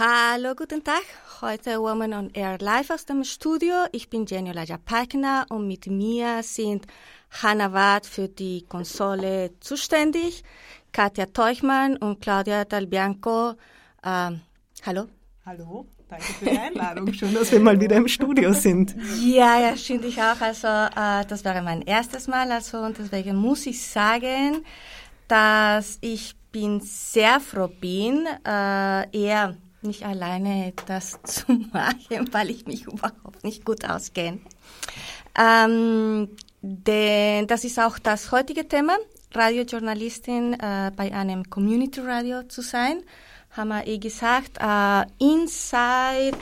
Hallo, guten Tag. Heute Woman on Air live aus dem Studio. Ich bin Jenny Laja-Packner und mit mir sind Hanna Wad für die Konsole zuständig, Katja Teuchmann und Claudia Dalbianco. Ähm, hallo. Hallo. Danke für die Einladung. Schön, dass wir mal wieder im Studio sind. Ja, ja, finde ich auch. Also, äh, das wäre mein erstes Mal. Also, und deswegen muss ich sagen, dass ich bin sehr froh bin, äh, eher nicht alleine das zu machen, weil ich mich überhaupt nicht gut auskenne. Ähm, denn das ist auch das heutige Thema, Radiojournalistin äh, bei einem Community Radio zu sein. Haben wir eh gesagt, äh, Inside,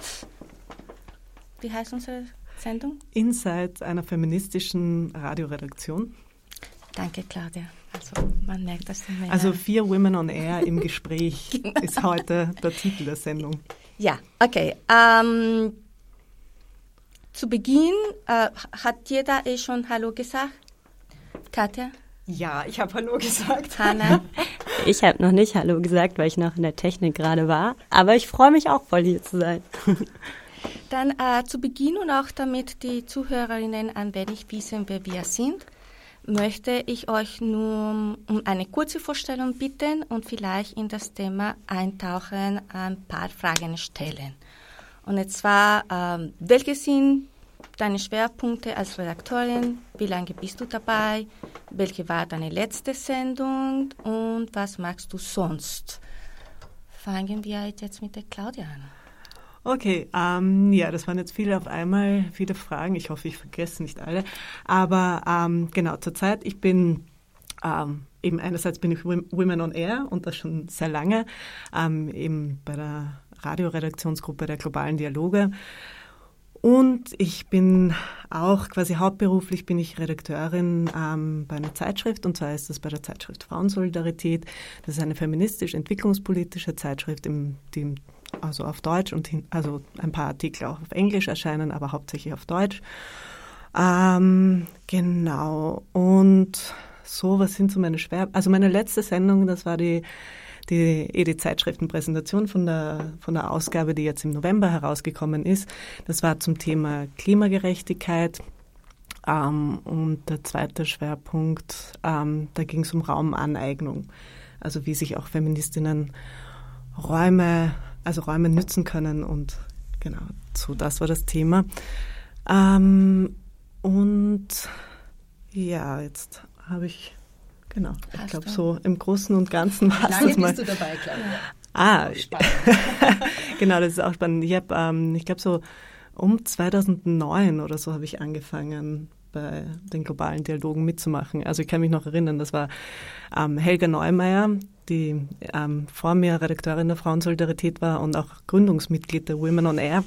wie heißt unsere Sendung? Inside einer feministischen Radioredaktion. Danke, Claudia. Also man merkt das mehr. Also vier Women on Air im Gespräch genau. ist heute der Titel der Sendung. Ja, okay. Ähm, zu Beginn äh, hat jeder eh schon Hallo gesagt. Katja? Ja, ich habe Hallo gesagt. Hanna? Ich habe noch nicht Hallo gesagt, weil ich noch in der Technik gerade war. Aber ich freue mich auch voll hier zu sein. Dann äh, zu Beginn und auch damit die Zuhörerinnen ein wenig wissen, wer wir sind möchte ich euch nur um eine kurze Vorstellung bitten und vielleicht in das Thema eintauchen, ein paar Fragen stellen. Und zwar, ähm, welche sind deine Schwerpunkte als Redakteurin? Wie lange bist du dabei? Welche war deine letzte Sendung? Und was magst du sonst? Fangen wir jetzt mit der Claudia an. Okay, ähm, ja, das waren jetzt viele auf einmal, viele Fragen. Ich hoffe, ich vergesse nicht alle. Aber ähm, genau, zurzeit, ich bin ähm, eben einerseits bin ich Women on Air und das schon sehr lange, ähm, eben bei der Radioredaktionsgruppe der globalen Dialoge. Und ich bin auch quasi hauptberuflich bin ich Redakteurin ähm, bei einer Zeitschrift und zwar ist das bei der Zeitschrift Frauensolidarität. Das ist eine feministisch-entwicklungspolitische Zeitschrift, im, die also auf Deutsch und also ein paar Artikel auch auf Englisch erscheinen, aber hauptsächlich auf Deutsch. Ähm, genau. Und so, was sind so meine Schwer... Also meine letzte Sendung, das war die die ED-Zeitschriftenpräsentation von der, von der Ausgabe, die jetzt im November herausgekommen ist. Das war zum Thema Klimagerechtigkeit. Ähm, und der zweite Schwerpunkt, ähm, da ging es um Raumaneignung. Also wie sich auch Feministinnen Räume also Räume nützen können und genau, so das war das Thema. Ähm, und ja, jetzt habe ich, genau, Hast ich glaube so im Großen und Ganzen war es das mal. bist du dabei, Claudia? Ah, genau, das ist auch spannend. Ich habe, ähm, ich glaube so um 2009 oder so habe ich angefangen bei den globalen Dialogen mitzumachen. Also ich kann mich noch erinnern, das war ähm, Helga Neumeier, die ähm, vor mir Redakteurin der Frauensolidarität war und auch Gründungsmitglied der Women on Air,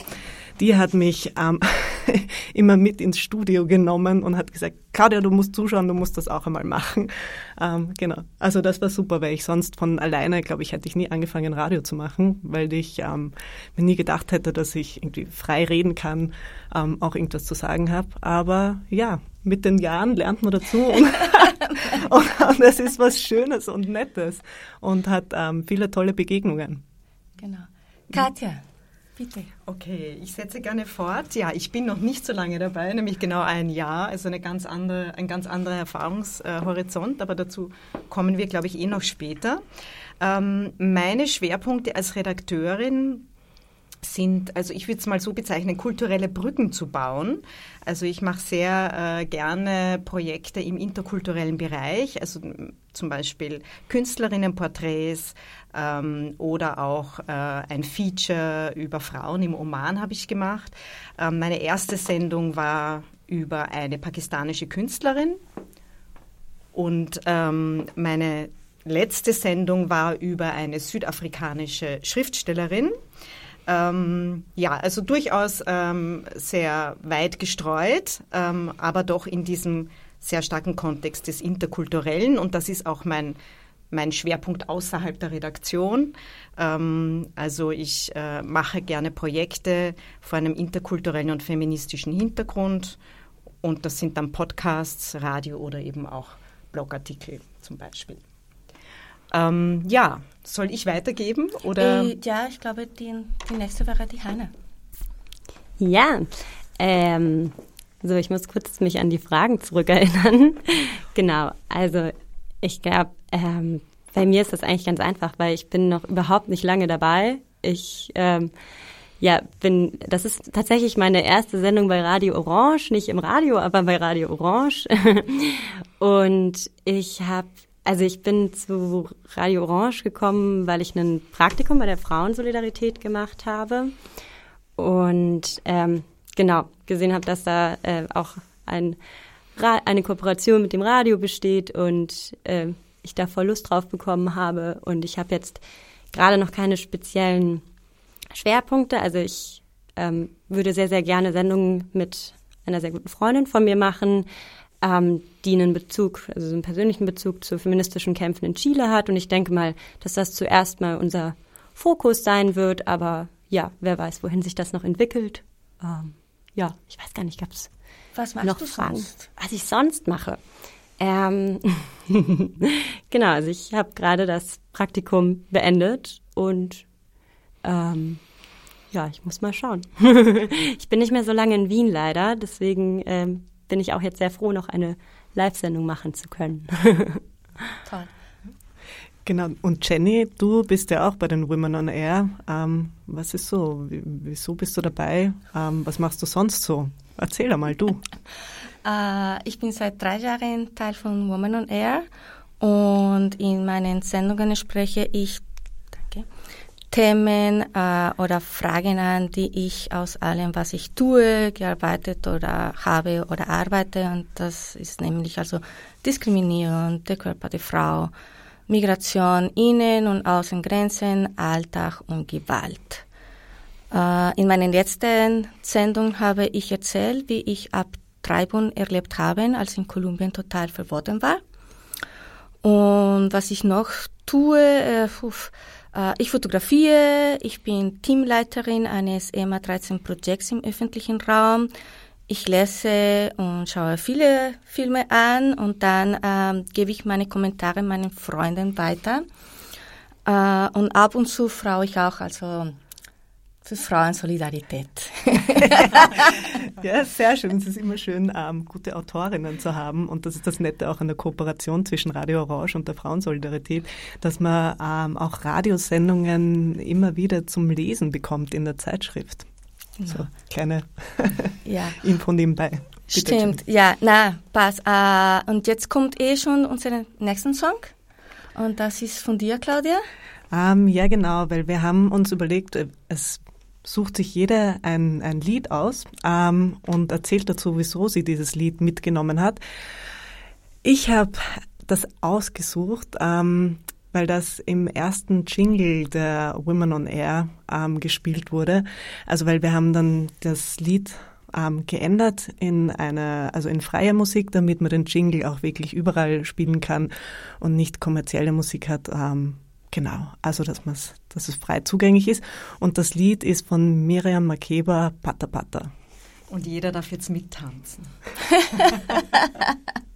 die hat mich ähm, immer mit ins Studio genommen und hat gesagt, Claudia, du musst zuschauen, du musst das auch einmal machen. Ähm, genau. Also das war super, weil ich sonst von alleine, glaube ich, hätte ich nie angefangen, Radio zu machen, weil ich ähm, mir nie gedacht hätte, dass ich irgendwie frei reden kann, ähm, auch irgendwas zu sagen habe. Aber ja, mit den Jahren lernt man dazu und, und, und das ist was Schönes und Nettes und hat ähm, viele tolle Begegnungen. Genau. Katja. Bitte. Okay, ich setze gerne fort. Ja, ich bin noch nicht so lange dabei, nämlich genau ein Jahr, also eine ganz andere, ein ganz anderer Erfahrungshorizont, aber dazu kommen wir, glaube ich, eh noch später. Ähm, meine Schwerpunkte als Redakteurin sind, also ich würde es mal so bezeichnen, kulturelle Brücken zu bauen. Also ich mache sehr äh, gerne Projekte im interkulturellen Bereich, also zum Beispiel Künstlerinnenporträts ähm, oder auch äh, ein Feature über Frauen im Oman habe ich gemacht. Ähm, meine erste Sendung war über eine pakistanische Künstlerin und ähm, meine letzte Sendung war über eine südafrikanische Schriftstellerin. Ähm, ja, also durchaus ähm, sehr weit gestreut, ähm, aber doch in diesem sehr starken Kontext des Interkulturellen. Und das ist auch mein, mein Schwerpunkt außerhalb der Redaktion. Ähm, also ich äh, mache gerne Projekte vor einem interkulturellen und feministischen Hintergrund. Und das sind dann Podcasts, Radio oder eben auch Blogartikel zum Beispiel. Ähm, ja, soll ich weitergeben? Oder? Äh, ja, ich glaube, die, die nächste wäre die Hanna. Ja, ähm, so, ich muss kurz mich an die Fragen zurückerinnern. genau, also ich glaube, ähm, bei mir ist das eigentlich ganz einfach, weil ich bin noch überhaupt nicht lange dabei. Ich ähm, ja, bin, das ist tatsächlich meine erste Sendung bei Radio Orange, nicht im Radio, aber bei Radio Orange. Und ich habe also ich bin zu Radio Orange gekommen, weil ich ein Praktikum bei der Frauensolidarität gemacht habe und ähm, genau gesehen habe, dass da äh, auch ein, eine Kooperation mit dem Radio besteht und äh, ich da voll Lust drauf bekommen habe. Und ich habe jetzt gerade noch keine speziellen Schwerpunkte. Also ich ähm, würde sehr, sehr gerne Sendungen mit einer sehr guten Freundin von mir machen, ähm, die einen Bezug, also einen persönlichen Bezug zu feministischen Kämpfen in Chile hat. Und ich denke mal, dass das zuerst mal unser Fokus sein wird. Aber ja, wer weiß, wohin sich das noch entwickelt. Ähm, ja, ich weiß gar nicht, gab es noch Fragen, sonst? was ich sonst mache. Ähm genau, also ich habe gerade das Praktikum beendet und ähm, ja, ich muss mal schauen. ich bin nicht mehr so lange in Wien leider, deswegen ähm, bin ich auch jetzt sehr froh, noch eine Live-Sendung machen zu können. Toll. Genau, und Jenny, du bist ja auch bei den Women on Air. Ähm, was ist so? Wieso bist du dabei? Ähm, was machst du sonst so? Erzähl einmal du. äh, ich bin seit drei Jahren Teil von Women on Air und in meinen Sendungen spreche ich Themen äh, oder Fragen an, die ich aus allem, was ich tue, gearbeitet oder habe oder arbeite. Und das ist nämlich also Diskriminierung, der Körper der Frau, Migration, Innen- und Außengrenzen, Alltag und Gewalt. Äh, in meinen letzten Sendungen habe ich erzählt, wie ich Abtreibung erlebt habe, als in Kolumbien total verboten war. Und was ich noch tue, äh, ich fotografiere, ich bin Teamleiterin eines EMA 13 Projekts im öffentlichen Raum. Ich lese und schaue viele Filme an und dann ähm, gebe ich meine Kommentare meinen Freunden weiter. Äh, und ab und zu fraue ich auch, also für Frauensolidarität. ja, sehr schön. Es ist immer schön, ähm, gute Autorinnen zu haben. Und das ist das Nette auch an der Kooperation zwischen Radio Orange und der Frauensolidarität, dass man ähm, auch Radiosendungen immer wieder zum Lesen bekommt in der Zeitschrift. Ja. So kleine ja. Info nebenbei. Bitte Stimmt, schön. ja, na, pass. Äh, und jetzt kommt eh schon unser nächsten Song. Und das ist von dir, Claudia. Ähm, ja, genau, weil wir haben uns überlegt, äh, es sucht sich jeder ein, ein Lied aus ähm, und erzählt dazu, wieso sie dieses Lied mitgenommen hat. Ich habe das ausgesucht, ähm, weil das im ersten Jingle der Women on Air ähm, gespielt wurde. Also weil wir haben dann das Lied ähm, geändert in eine, also in freie Musik, damit man den Jingle auch wirklich überall spielen kann und nicht kommerzielle Musik hat. Ähm, Genau, also dass, dass es frei zugänglich ist. Und das Lied ist von Miriam Makeba, Pata Pata. Und jeder darf jetzt mittanzen.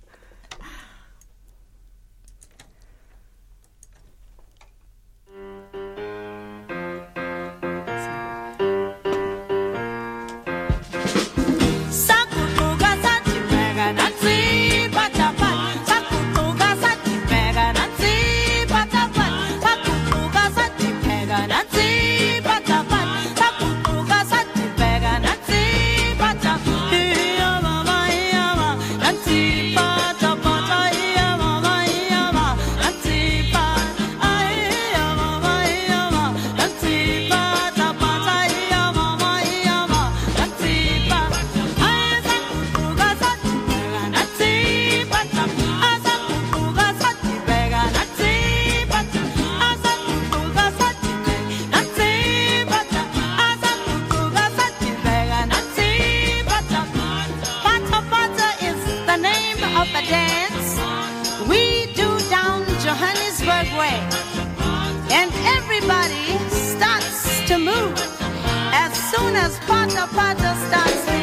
soon as Pata Pata starts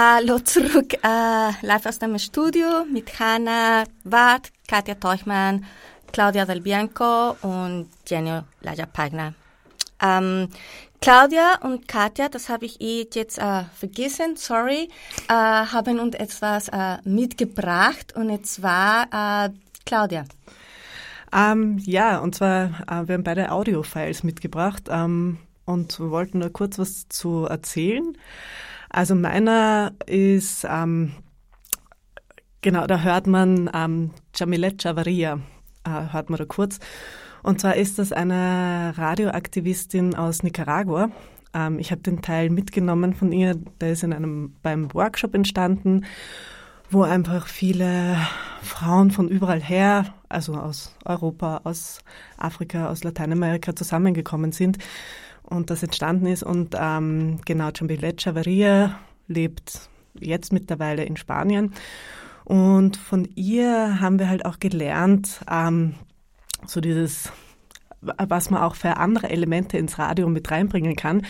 Hallo zurück, äh, live aus dem Studio mit Hanna Wart, Katja Teuchmann, Claudia Del Bianco und Jenny Laja-Pagner. Ähm, Claudia und Katja, das habe ich eh jetzt äh, vergessen, sorry, äh, haben uns etwas äh, mitgebracht und zwar äh, Claudia. Ähm, ja, und zwar, äh, wir haben beide Audio-Files mitgebracht ähm, und wollten nur kurz was zu erzählen. Also meiner ist, ähm, genau, da hört man ähm, Jamilet Javaria, äh, hört man da kurz. Und zwar ist das eine Radioaktivistin aus Nicaragua. Ähm, ich habe den Teil mitgenommen von ihr, der ist in einem, beim Workshop entstanden, wo einfach viele Frauen von überall her, also aus Europa, aus Afrika, aus Lateinamerika zusammengekommen sind und das entstanden ist. Und ähm, genau, Jambilet Chavaria lebt jetzt mittlerweile in Spanien. Und von ihr haben wir halt auch gelernt, ähm, so dieses, was man auch für andere Elemente ins Radio mit reinbringen kann.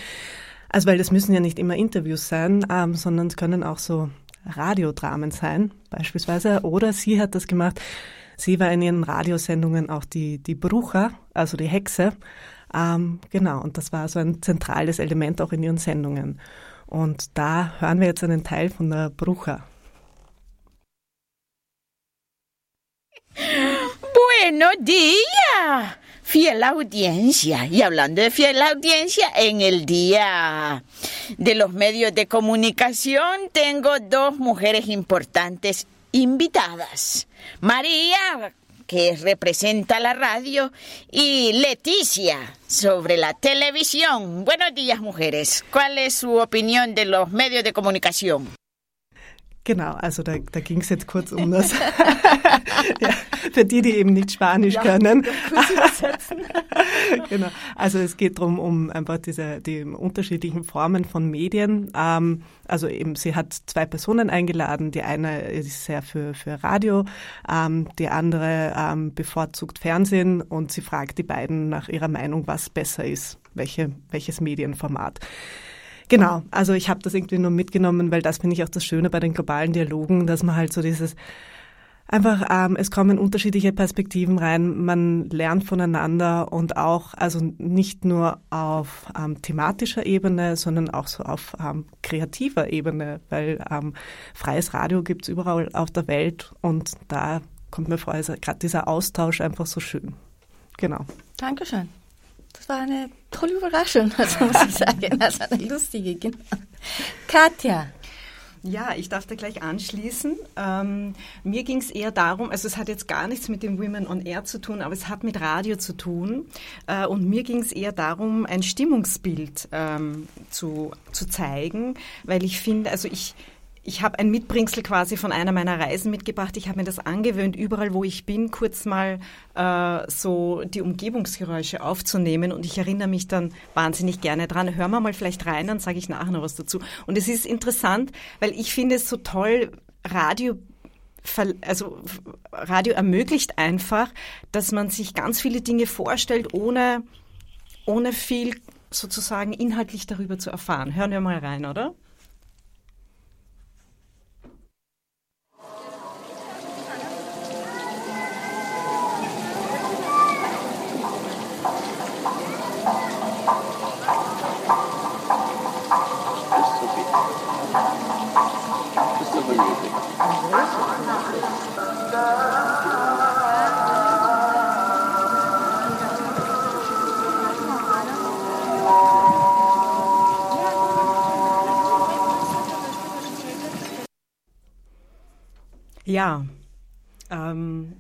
Also weil das müssen ja nicht immer Interviews sein, ähm, sondern es können auch so Radiodramen sein, beispielsweise. Oder sie hat das gemacht. Sie war in ihren Radiosendungen auch die, die Brucher, also die Hexe. Ähm, genau, und das war so ein zentrales Element auch in ihren Sendungen. Und da hören wir jetzt einen Teil von der Brucha. Buenos días, fiel audiencia. Y hablando de fiel audiencia, en el día de los medios de comunicación tengo dos mujeres importantes invitadas. María que representa la radio, y Leticia sobre la televisión. Buenos días, mujeres. ¿Cuál es su opinión de los medios de comunicación? Genau, also da, da ging es jetzt kurz um das. ja, für die, die eben nicht Spanisch ja, können. genau, also es geht darum, um einfach diese die unterschiedlichen Formen von Medien. Ähm, also eben, sie hat zwei Personen eingeladen. Die eine ist sehr für, für Radio, ähm, die andere ähm, bevorzugt Fernsehen und sie fragt die beiden nach ihrer Meinung, was besser ist, welche, welches Medienformat. Genau, also ich habe das irgendwie nur mitgenommen, weil das finde ich auch das Schöne bei den globalen Dialogen, dass man halt so dieses einfach, ähm, es kommen unterschiedliche Perspektiven rein, man lernt voneinander und auch, also nicht nur auf ähm, thematischer Ebene, sondern auch so auf ähm, kreativer Ebene, weil ähm, freies Radio gibt's überall auf der Welt und da kommt mir vor, ist gerade dieser Austausch einfach so schön. Genau. Dankeschön. das war eine tolle Überraschung, also muss ich sagen. Also eine lustige, genau. Katja. Ja, ich darf da gleich anschließen. Ähm, mir ging es eher darum, also es hat jetzt gar nichts mit dem Women on Air zu tun, aber es hat mit Radio zu tun. Äh, und mir ging es eher darum, ein Stimmungsbild ähm, zu, zu zeigen, weil ich finde, also ich, ich habe ein Mitbringsel quasi von einer meiner Reisen mitgebracht. Ich habe mir das angewöhnt, überall wo ich bin, kurz mal äh, so die Umgebungsgeräusche aufzunehmen. Und ich erinnere mich dann wahnsinnig gerne dran. Hören wir mal vielleicht rein, dann sage ich nachher noch was dazu. Und es ist interessant, weil ich finde es so toll, Radio also Radio ermöglicht einfach, dass man sich ganz viele Dinge vorstellt, ohne, ohne viel sozusagen inhaltlich darüber zu erfahren. Hören wir mal rein, oder? Ja, ähm,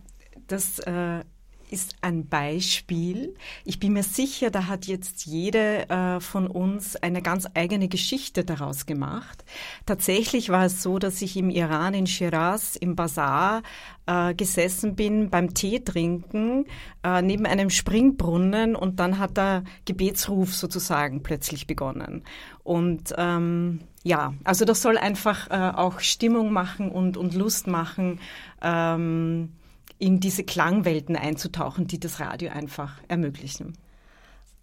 das äh, ist ein Beispiel. Ich bin mir sicher, da hat jetzt jede äh, von uns eine ganz eigene Geschichte daraus gemacht. Tatsächlich war es so, dass ich im Iran in Shiraz im Bazar äh, gesessen bin beim Tee trinken äh, neben einem Springbrunnen und dann hat der Gebetsruf sozusagen plötzlich begonnen. Und ähm, ja, also das soll einfach äh, auch Stimmung machen und, und Lust machen. Ähm, in diese Klangwelten einzutauchen, die das Radio einfach ermöglichen?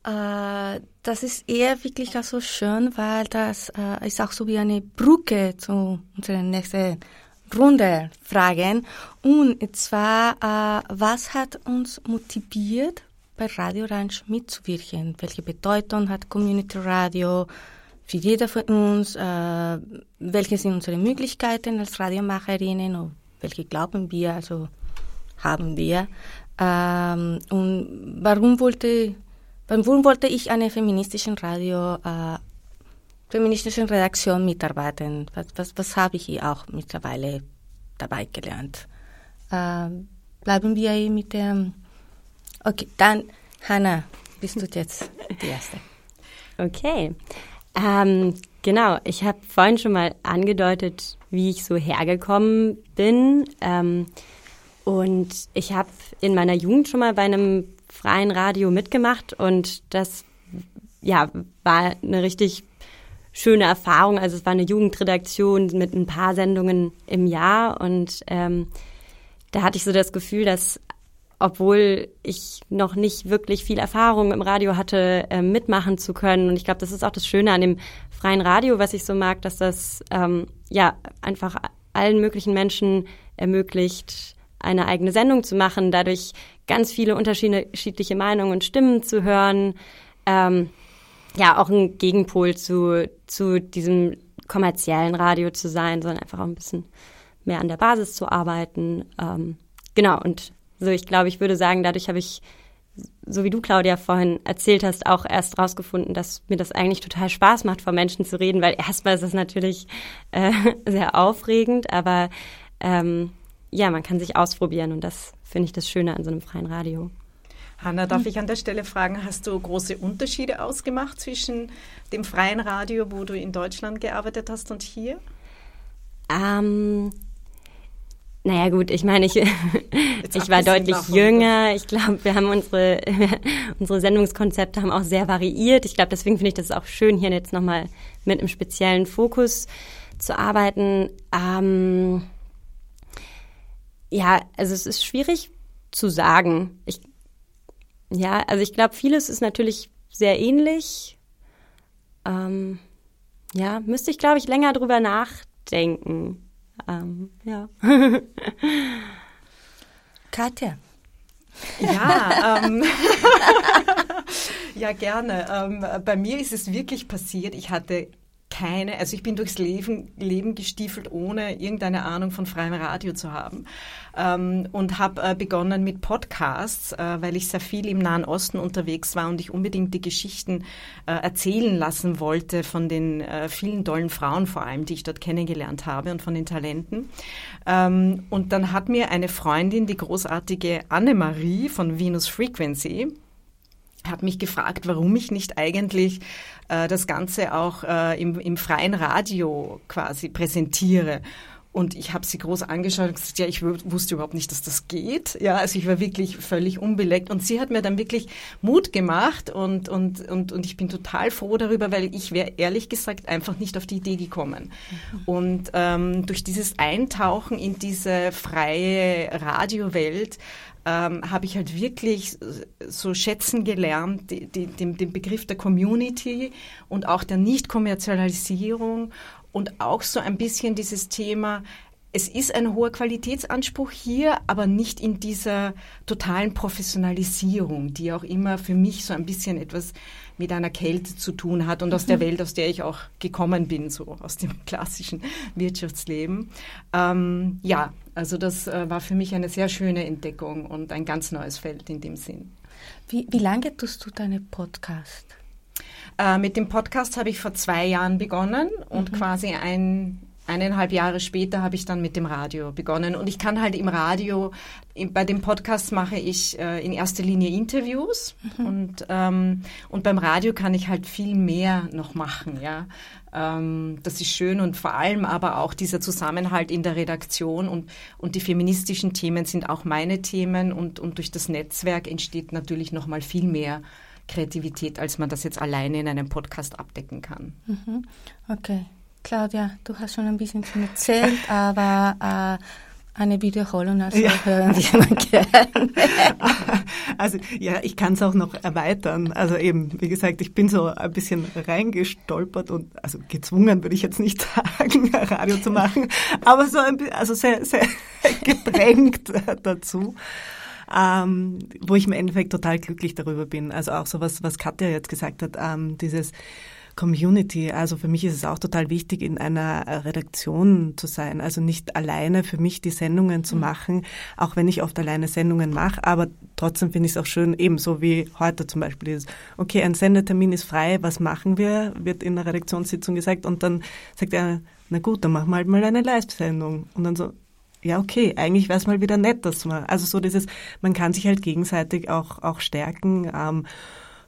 Äh, das ist eher wirklich so schön, weil das äh, ist auch so wie eine Brücke zu unserer nächsten Runde Fragen. Und zwar, äh, was hat uns motiviert, bei Radio Ranch mitzuwirken? Welche Bedeutung hat Community Radio für jeder von uns? Welche sind unsere Möglichkeiten als Radiomacherinnen? Und welche glauben wir? Also haben wir. Ähm, und warum wollte, warum wollte ich an einer feministischen Radio, äh, feministischen Redaktion mitarbeiten? Was, was, was habe ich hier auch mittlerweile dabei gelernt? Ähm, bleiben wir mit dem. Okay, dann, Hanna, bist du jetzt die Erste. Okay. Ähm, genau, ich habe vorhin schon mal angedeutet, wie ich so hergekommen bin. Ähm, und ich habe in meiner Jugend schon mal bei einem freien Radio mitgemacht und das ja war eine richtig schöne Erfahrung. Also es war eine Jugendredaktion mit ein paar Sendungen im Jahr und ähm, da hatte ich so das Gefühl, dass obwohl ich noch nicht wirklich viel Erfahrung im Radio hatte, äh, mitmachen zu können. Und ich glaube, das ist auch das Schöne an dem freien Radio, was ich so mag, dass das ähm, ja einfach allen möglichen Menschen ermöglicht, eine eigene Sendung zu machen, dadurch ganz viele unterschiedliche Meinungen und Stimmen zu hören. Ähm, ja, auch ein Gegenpol zu, zu diesem kommerziellen Radio zu sein, sondern einfach auch ein bisschen mehr an der Basis zu arbeiten. Ähm, genau, und so, ich glaube, ich würde sagen, dadurch habe ich, so wie du, Claudia, vorhin erzählt hast, auch erst rausgefunden, dass mir das eigentlich total Spaß macht, vor Menschen zu reden, weil erstmal ist es natürlich äh, sehr aufregend, aber ähm, ja, man kann sich ausprobieren und das finde ich das Schöne an so einem freien Radio. Hanna, darf ich an der Stelle fragen, hast du große Unterschiede ausgemacht zwischen dem freien Radio, wo du in Deutschland gearbeitet hast, und hier? Ähm, naja gut, ich meine, ich, ich war deutlich jünger. Ich glaube, wir haben unsere, unsere Sendungskonzepte haben auch sehr variiert. Ich glaube, deswegen finde ich das auch schön, hier jetzt nochmal mit einem speziellen Fokus zu arbeiten. Ähm, ja, also es ist schwierig zu sagen. Ich, ja, also ich glaube, vieles ist natürlich sehr ähnlich. Ähm, ja, müsste ich, glaube ich, länger drüber nachdenken. Ähm, ja. Katja. Ja, ähm, ja gerne. Ähm, bei mir ist es wirklich passiert. Ich hatte keine, also ich bin durchs Leben, Leben gestiefelt, ohne irgendeine Ahnung von freiem Radio zu haben. Ähm, und habe äh, begonnen mit Podcasts, äh, weil ich sehr viel im Nahen Osten unterwegs war und ich unbedingt die Geschichten äh, erzählen lassen wollte von den äh, vielen tollen Frauen vor allem, die ich dort kennengelernt habe und von den Talenten. Ähm, und dann hat mir eine Freundin, die großartige Annemarie von Venus Frequency, hat mich gefragt, warum ich nicht eigentlich äh, das Ganze auch äh, im, im freien Radio quasi präsentiere. Und ich habe sie groß angeschaut und gesagt, ja, ich wusste überhaupt nicht, dass das geht. Ja, also ich war wirklich völlig unbeleckt. Und sie hat mir dann wirklich Mut gemacht und, und, und, und ich bin total froh darüber, weil ich wäre ehrlich gesagt einfach nicht auf die Idee gekommen. Mhm. Und ähm, durch dieses Eintauchen in diese freie Radiowelt ähm, habe ich halt wirklich so schätzen gelernt, die, die, den, den Begriff der Community und auch der Nicht-Kommerzialisierung und auch so ein bisschen dieses Thema, es ist ein hoher Qualitätsanspruch hier, aber nicht in dieser totalen Professionalisierung, die auch immer für mich so ein bisschen etwas mit einer Kälte zu tun hat und aus der mhm. Welt, aus der ich auch gekommen bin, so aus dem klassischen Wirtschaftsleben. Ähm, ja, also das äh, war für mich eine sehr schöne Entdeckung und ein ganz neues Feld in dem Sinn. Wie, wie lange tust du deine Podcast? Äh, mit dem Podcast habe ich vor zwei Jahren begonnen und mhm. quasi ein, eineinhalb Jahre später habe ich dann mit dem Radio begonnen. Und ich kann halt im Radio, bei dem Podcast mache ich äh, in erster Linie Interviews mhm. und, ähm, und beim Radio kann ich halt viel mehr noch machen, ja. Ähm, das ist schön und vor allem aber auch dieser Zusammenhalt in der Redaktion und, und die feministischen Themen sind auch meine Themen und, und durch das Netzwerk entsteht natürlich noch mal viel mehr Kreativität, als man das jetzt alleine in einem Podcast abdecken kann. Mhm. Okay. Claudia, du hast schon ein bisschen schon erzählt, aber äh, eine Wiederholung, also ja. hören wir gerne. Also ja, ich kann es auch noch erweitern. Also eben, wie gesagt, ich bin so ein bisschen reingestolpert und also gezwungen würde ich jetzt nicht sagen, Radio zu machen, aber so ein bisschen, also sehr, sehr gedrängt dazu ähm, wo ich im Endeffekt total glücklich darüber bin. Also auch so was, was Katja jetzt gesagt hat, ähm, dieses Community. Also für mich ist es auch total wichtig, in einer Redaktion zu sein. Also nicht alleine für mich die Sendungen zu mhm. machen, auch wenn ich oft alleine Sendungen mache. Aber trotzdem finde ich es auch schön, ebenso wie heute zum Beispiel ist, okay, ein Sendetermin ist frei, was machen wir? Wird in der Redaktionssitzung gesagt und dann sagt er, na gut, dann machen wir halt mal eine Live-Sendung. Und dann so, ja, okay, eigentlich wäre es mal wieder nett, dass man, also so dieses, man kann sich halt gegenseitig auch, auch stärken, ähm,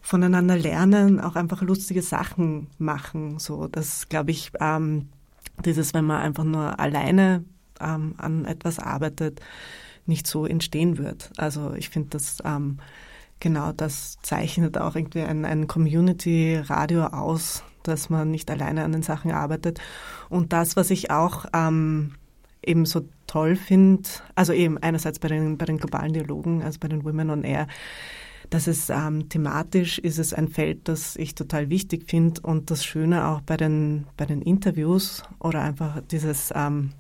voneinander lernen, auch einfach lustige Sachen machen. So, das glaube ich, ähm, dieses, wenn man einfach nur alleine ähm, an etwas arbeitet, nicht so entstehen wird. Also ich finde, das ähm, genau das zeichnet auch irgendwie ein, ein Community-Radio aus, dass man nicht alleine an den Sachen arbeitet. Und das, was ich auch ähm, eben so toll finde, also eben einerseits bei den, bei den globalen Dialogen, also bei den Women on Air, dass es ähm, thematisch ist es ein Feld, das ich total wichtig finde und das Schöne auch bei den, bei den Interviews oder einfach dieses, ähm,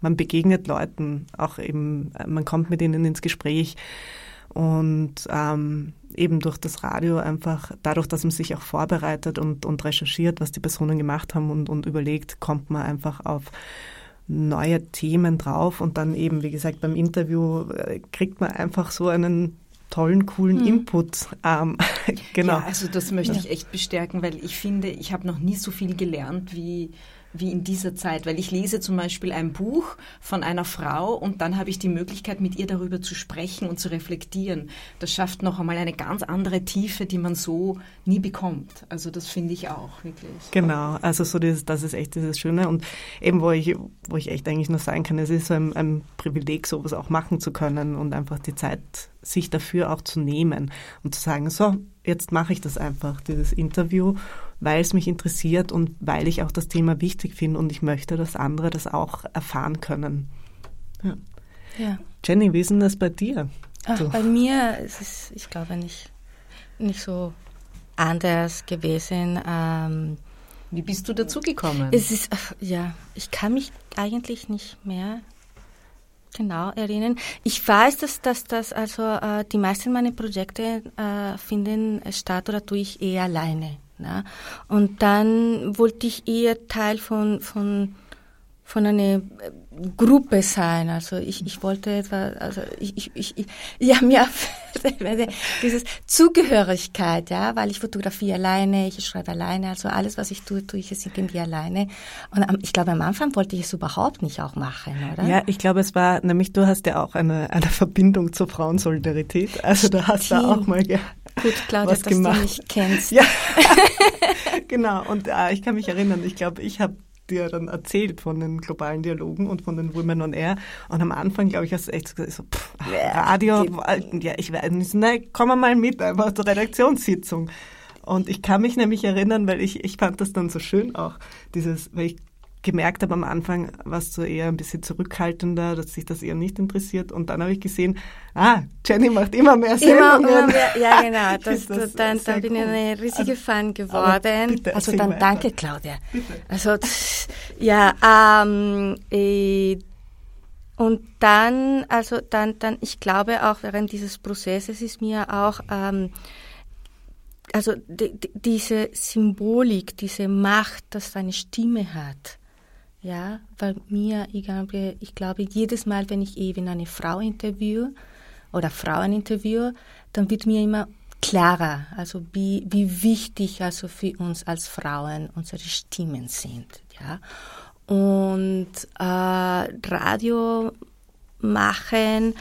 man begegnet Leuten, auch eben, man kommt mit ihnen ins Gespräch und ähm, eben durch das Radio einfach, dadurch, dass man sich auch vorbereitet und, und recherchiert, was die Personen gemacht haben und, und überlegt, kommt man einfach auf neue Themen drauf und dann eben, wie gesagt, beim Interview äh, kriegt man einfach so einen tollen, coolen hm. Input. Ähm, genau. Ja, also das möchte ich echt bestärken, weil ich finde, ich habe noch nie so viel gelernt wie wie in dieser Zeit, weil ich lese zum Beispiel ein Buch von einer Frau und dann habe ich die Möglichkeit, mit ihr darüber zu sprechen und zu reflektieren. Das schafft noch einmal eine ganz andere Tiefe, die man so nie bekommt. Also das finde ich auch wirklich. Genau, also so dieses, das ist echt dieses Schöne und eben wo ich, wo ich echt eigentlich nur sagen kann, es ist so ein, ein Privileg, sowas auch machen zu können und einfach die Zeit sich dafür auch zu nehmen und zu sagen, so, jetzt mache ich das einfach, dieses Interview, weil es mich interessiert und weil ich auch das Thema wichtig finde und ich möchte, dass andere das auch erfahren können. Ja. ja. Jenny, wie ist denn das bei dir? Ach, Bei mir ist es, ich glaube, nicht, nicht so anders gewesen. Ähm, wie bist du dazu gekommen? Es ist, ach, ja, ich kann mich eigentlich nicht mehr genau erinnern. Ich weiß, dass, dass, dass also äh, die meisten meiner Projekte äh, finden statt oder tue ich eher alleine. Ja? Und dann wollte ich eher Teil von, von, von einer Gruppe sein. Also ich, ich wollte etwa, also ich, ich, ich, ich ja, mir dieses Zugehörigkeit, ja, weil ich fotografiere alleine, ich schreibe alleine, also alles, was ich tue, tue ich es irgendwie alleine. Und ich glaube, am Anfang wollte ich es überhaupt nicht auch machen, oder? Ja, ich glaube, es war, nämlich du hast ja auch eine, eine Verbindung zur Frauensolidarität. Also da hast du auch mal ge Gut, Claudia, was dass gemacht. du mich kennst. Ja, genau. Und äh, ich kann mich erinnern, ich glaube, ich habe dir dann erzählt von den globalen Dialogen und von den Women on Air. Und am Anfang, glaube ich, hast du echt so gesagt, so, pff, Radio, ja, ich weiß nicht, ne, komm mal mit, einfach zur Redaktionssitzung. Und ich kann mich nämlich erinnern, weil ich, ich fand das dann so schön auch, dieses, weil ich gemerkt habe am Anfang, warst du eher ein bisschen zurückhaltender, dass sich das eher nicht interessiert. Und dann habe ich gesehen, ah, Jenny macht immer mehr Sendungen. Immer, immer mehr, ja genau. Das, das dann, dann bin ich eine riesige also, Fan geworden. Bitte, also dann danke, Claudia. Bitte. Also ja, ähm, äh, und dann, also dann, dann, ich glaube auch während dieses Prozesses ist mir auch ähm, also die, die, diese Symbolik, diese Macht, dass eine Stimme hat, ja, weil mir, ich glaube, ich glaube, jedes Mal, wenn ich eben eine Frau interviewe oder Frauen interviewe, dann wird mir immer klarer, also wie, wie wichtig also für uns als Frauen unsere Stimmen sind, ja. Und äh, Radio machen,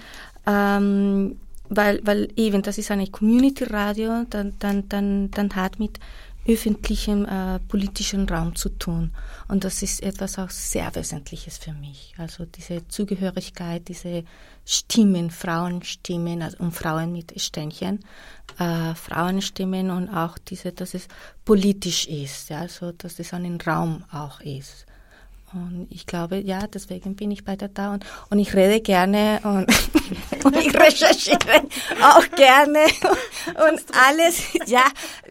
ähm, weil, weil eben, das ist eine Community-Radio, dann, dann, dann, dann hat mit öffentlichem äh, politischen Raum zu tun. Und das ist etwas auch sehr Wesentliches für mich. Also diese Zugehörigkeit, diese Stimmen, Frauenstimmen also, und Frauen mit Ständchen, äh, Frauenstimmen und auch diese, dass es politisch ist, ja, also dass es einen Raum auch ist. Und ich glaube, ja, deswegen bin ich bei der da und, und ich rede gerne und, und ich recherchiere auch gerne und, und alles, ja,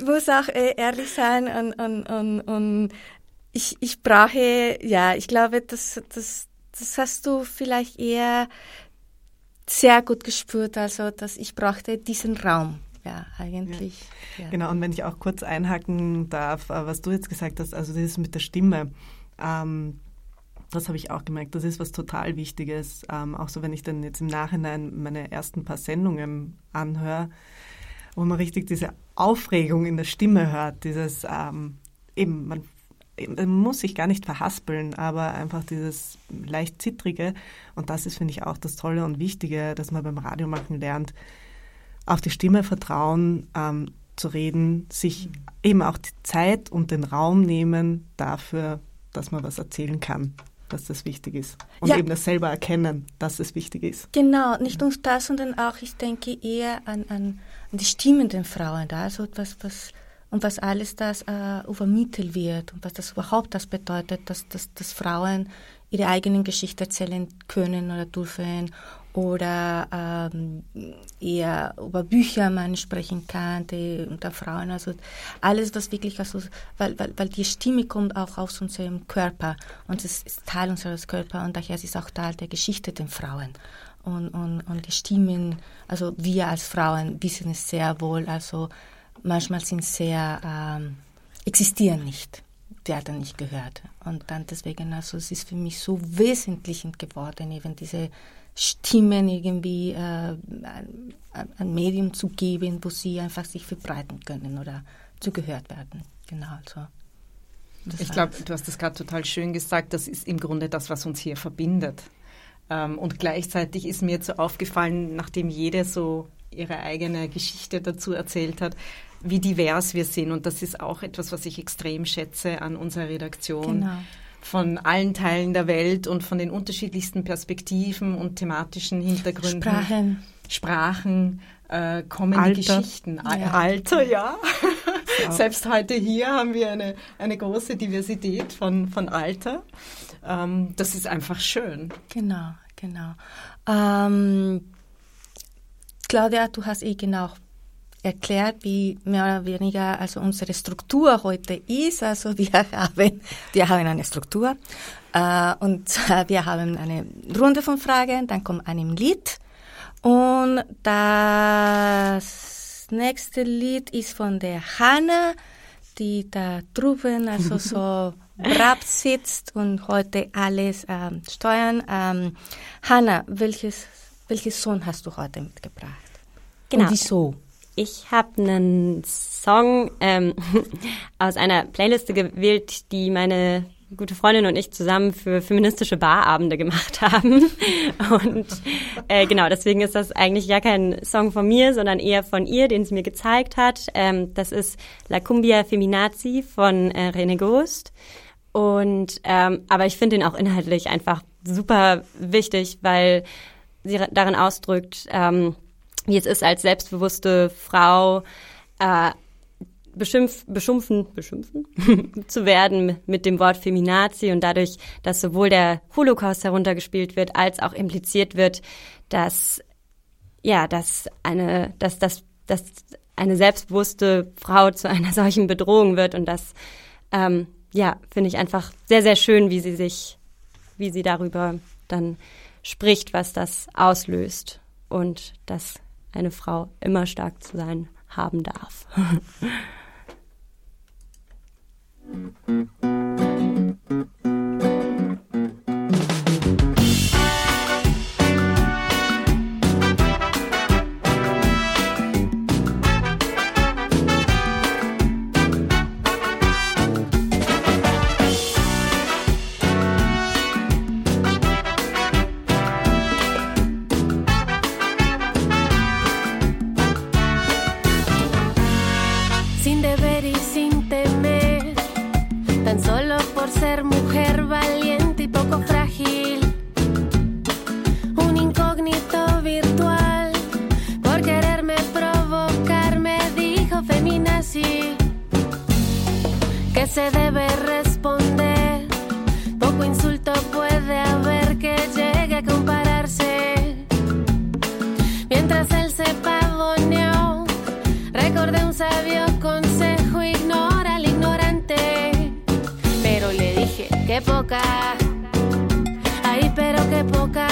muss auch äh, ehrlich sein und, und, und, und ich, ich brauche, ja, ich glaube, das, das, das hast du vielleicht eher sehr gut gespürt, also dass ich brauchte diesen Raum. Ja, eigentlich. Ja. Ja. Genau, und wenn ich auch kurz einhaken darf, äh, was du jetzt gesagt hast, also das ist mit der Stimme. Ähm, das habe ich auch gemerkt. Das ist was total Wichtiges. Ähm, auch so, wenn ich dann jetzt im Nachhinein meine ersten paar Sendungen anhöre, wo man richtig diese Aufregung in der Stimme hört, dieses ähm, eben, man, man muss sich gar nicht verhaspeln, aber einfach dieses leicht zittrige. Und das ist, finde ich, auch das Tolle und Wichtige, dass man beim Radiomachen lernt, auf die Stimme vertrauen, ähm, zu reden, sich eben auch die Zeit und den Raum nehmen dafür, dass man was erzählen kann dass das wichtig ist. Und ja. eben das selber erkennen, dass es wichtig ist. Genau, nicht nur das, sondern auch, ich denke eher an, an, die stimmenden Frauen da, also was, was, und was alles das äh, übermittelt wird und was das überhaupt das bedeutet, dass, dass, dass Frauen ihre eigenen Geschichte erzählen können oder dürfen oder ähm, eher über Bücher man sprechen kann, die unter Frauen, also alles, was wirklich, also, weil, weil, weil die Stimme kommt auch aus unserem Körper und es ist Teil unseres Körpers und daher ist es auch Teil der Geschichte der Frauen. Und, und, und die Stimmen, also wir als Frauen wissen es sehr wohl, also manchmal sind sehr, ähm, existieren nicht werden nicht gehört. Und dann deswegen, also es ist für mich so wesentlich geworden, eben diese Stimmen irgendwie äh, ein, ein, Medium zu geben, wo sie einfach sich verbreiten können oder zugehört werden. Genau, also. Ich glaube, du hast das gerade total schön gesagt, das ist im Grunde das, was uns hier verbindet. Ähm, und gleichzeitig ist mir jetzt so aufgefallen, nachdem jede so ihre eigene Geschichte dazu erzählt hat, wie divers wir sind. Und das ist auch etwas, was ich extrem schätze an unserer Redaktion. Genau von allen Teilen der Welt und von den unterschiedlichsten Perspektiven und thematischen Hintergründen. Sprachen. Sprachen äh, kommen Alter. Geschichten. Ja. Alter, ja. ja. Selbst heute hier haben wir eine, eine große Diversität von, von Alter. Ähm, das ist einfach schön. Genau, genau. Ähm, Claudia, du hast eh genau erklärt, wie mehr oder weniger also unsere Struktur heute ist. Also wir haben, wir haben eine Struktur äh, und wir haben eine Runde von Fragen, dann kommt ein Lied und das nächste Lied ist von der Hanna die da drüben also so brav sitzt und heute alles ähm, steuern. Ähm, Hanna, welches, welches Sohn hast du heute mitgebracht? Genau. Und wieso? Ich habe einen Song ähm, aus einer Playliste gewählt, die meine gute Freundin und ich zusammen für feministische Barabende gemacht haben. Und äh, genau, deswegen ist das eigentlich gar kein Song von mir, sondern eher von ihr, den sie mir gezeigt hat. Ähm, das ist La Cumbia Feminazi von äh, René Ghost. Und ähm, aber ich finde ihn auch inhaltlich einfach super wichtig, weil sie darin ausdrückt, ähm, wie es ist, als selbstbewusste Frau äh, beschimpf, beschimpfen, beschimpfen? zu werden mit dem Wort Feminazi und dadurch, dass sowohl der Holocaust heruntergespielt wird, als auch impliziert wird, dass ja, dass eine, dass, dass, dass eine selbstbewusste Frau zu einer solchen Bedrohung wird und das ähm, ja, finde ich einfach sehr, sehr schön, wie sie sich, wie sie darüber dann spricht, was das auslöst und dass eine Frau immer stark zu sein haben darf. se debe responder. Poco insulto puede haber que llegue a compararse. Mientras él se pavoneó, recordé un sabio consejo, ignora al ignorante. Pero le dije, qué poca, ay, pero qué poca,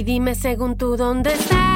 Y dime según tú dónde están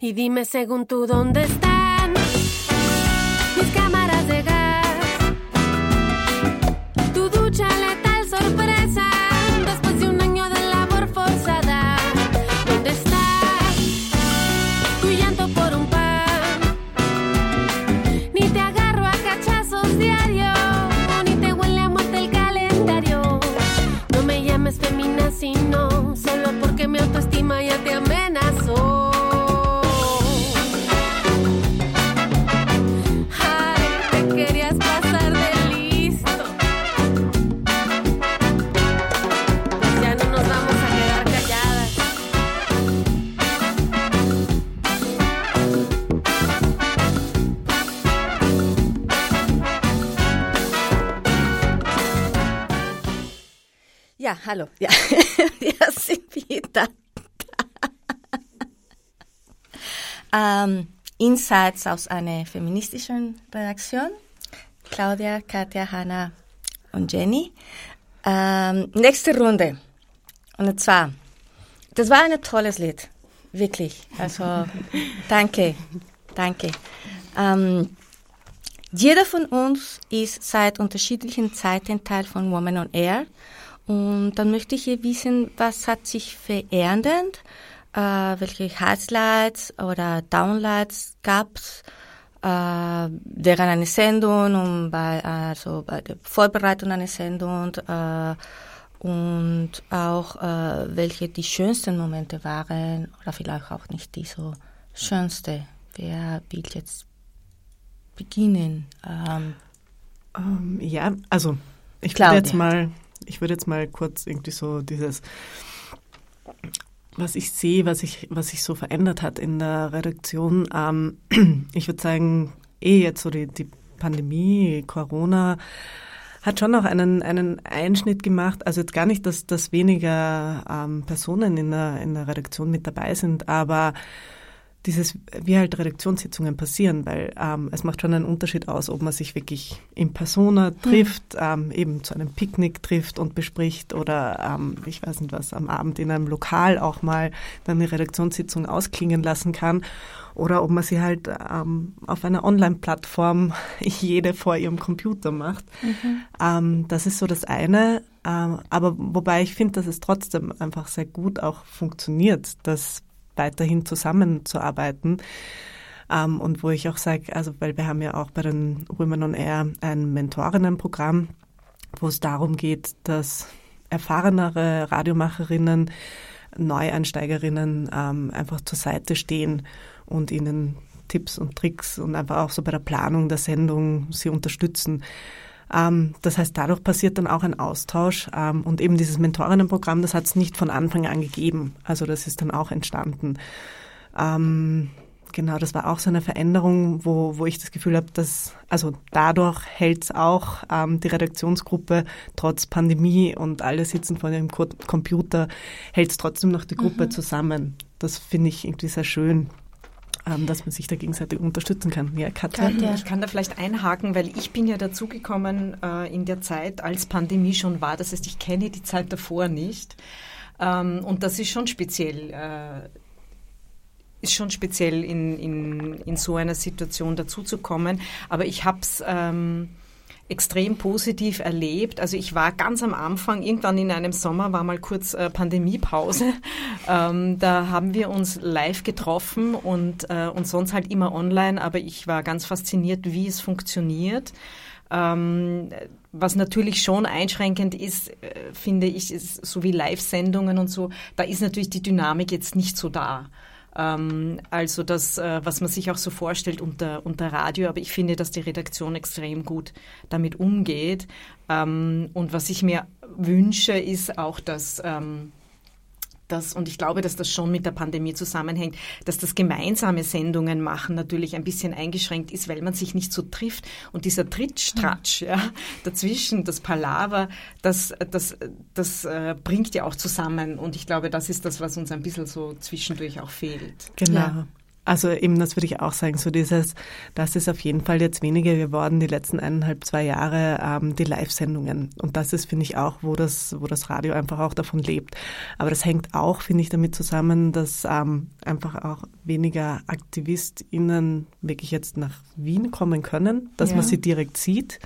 Y dime según tú dónde están hallo. Ja, wir sind wieder da. ähm, Insights aus einer feministischen Redaktion. Claudia, Katja, Hanna und Jenny. Ähm, nächste Runde. Und zwar, das war ein tolles Lied. Wirklich. Also, danke. Danke. Ähm, jeder von uns ist seit unterschiedlichen Zeiten Teil von Woman on Air. Und dann möchte ich hier wissen, was hat sich verändert, äh, welche Highlights oder Downlights gab's äh, während einer Sendung und bei, also bei der Vorbereitung einer Sendung äh, und auch äh, welche die schönsten Momente waren oder vielleicht auch nicht die so schönste. Wer will jetzt beginnen? Ähm, Ähm, ja, also ich Claudia. jetzt mal, ich würde jetzt mal kurz irgendwie so dieses, was ich sehe, was ich, was sich so verändert hat in der Redaktion. Ähm, ich würde sagen, eh jetzt so die, die Pandemie, Corona hat schon auch einen, einen Einschnitt gemacht. Also jetzt gar nicht, dass, dass weniger ähm, Personen in der, in der Redaktion mit dabei sind, aber dieses, wie halt Redaktionssitzungen passieren, weil ähm, es macht schon einen Unterschied aus, ob man sich wirklich in Persona trifft, ähm, eben zu einem Picknick trifft und bespricht oder ähm, ich weiß nicht was, am Abend in einem Lokal auch mal dann eine Redaktionssitzung ausklingen lassen kann oder ob man sie halt ähm, auf einer Online-Plattform jede vor ihrem Computer macht. Ähm, das ist so das eine. Ähm, aber wobei ich finde, dass es trotzdem einfach sehr gut auch funktioniert, dass weiterhin zusammenzuarbeiten. Ähm, und wo ich auch sage, also weil wir haben ja auch bei den Women on Air ein Mentorinnenprogramm, wo es darum geht, dass erfahrenere Radiomacherinnen, Neueinsteigerinnen ähm, einfach zur Seite stehen und ihnen Tipps und Tricks und einfach auch so bei der Planung der Sendung sie unterstützen. Ähm, das heißt, dadurch passiert dann auch ein Austausch ähm, und eben dieses Mentorinnenprogramm, das hat es nicht von Anfang an gegeben. Also das ist dann auch entstanden. Ähm, genau, das war auch so eine Veränderung, wo, wo ich das Gefühl habe, dass, also dadurch hält es auch die Redaktionsgruppe trotz Pandemie und alle sitzen vor dem Co Computer, hält es trotzdem noch die Gruppe Mhm. zusammen. Das finde ich irgendwie sehr schön, ähm, dass man sich da gegenseitig unterstützen kann. Ja, Katja? Ich kann da vielleicht einhaken, weil ich bin ja dazugekommen äh, in der Zeit, als Pandemie schon war. Das heißt, ich kenne die Zeit davor nicht. Ähm, und das ist schon speziell. Äh, ist schon speziell in, in, in so einer Situation dazuzukommen. Aber ich habe es ähm, extrem positiv erlebt. Also ich war ganz am Anfang, irgendwann in einem Sommer war mal kurz äh, Pandemiepause. Ähm, da haben wir uns live getroffen und, äh, und sonst halt immer online. Aber ich war ganz fasziniert, wie es funktioniert. Ähm, was natürlich schon einschränkend ist, äh, finde ich, ist so wie Live-Sendungen und so, da ist natürlich die Dynamik jetzt nicht so da. Ähm, also das, äh, was man sich auch so vorstellt unter, unter Radio, aber ich finde, dass die Redaktion extrem gut damit umgeht. Ähm, und was ich mir wünsche, ist auch, dass ähm, das, und ich glaube, dass das schon mit der Pandemie zusammenhängt, dass das gemeinsame Sendungen machen natürlich ein bisschen eingeschränkt ist, weil man sich nicht so trifft. Und dieser Trittstratsch ja, dazwischen, das Palaver, das, das, das äh, bringt ja auch zusammen. Und ich glaube, das ist das, was uns ein bisschen so zwischendurch auch fehlt. Genau. Also eben, das würde ich auch sagen, so dieses, das ist auf jeden Fall jetzt weniger geworden, die letzten eineinhalb, zwei Jahre, ähm, die Live-Sendungen. Und das ist, finde ich, auch, wo das, wo das Radio einfach auch davon lebt. Aber das hängt auch, finde ich, damit zusammen, dass ähm, einfach auch weniger AktivistInnen wirklich jetzt nach Wien kommen können, dass Ja. man sie direkt sieht.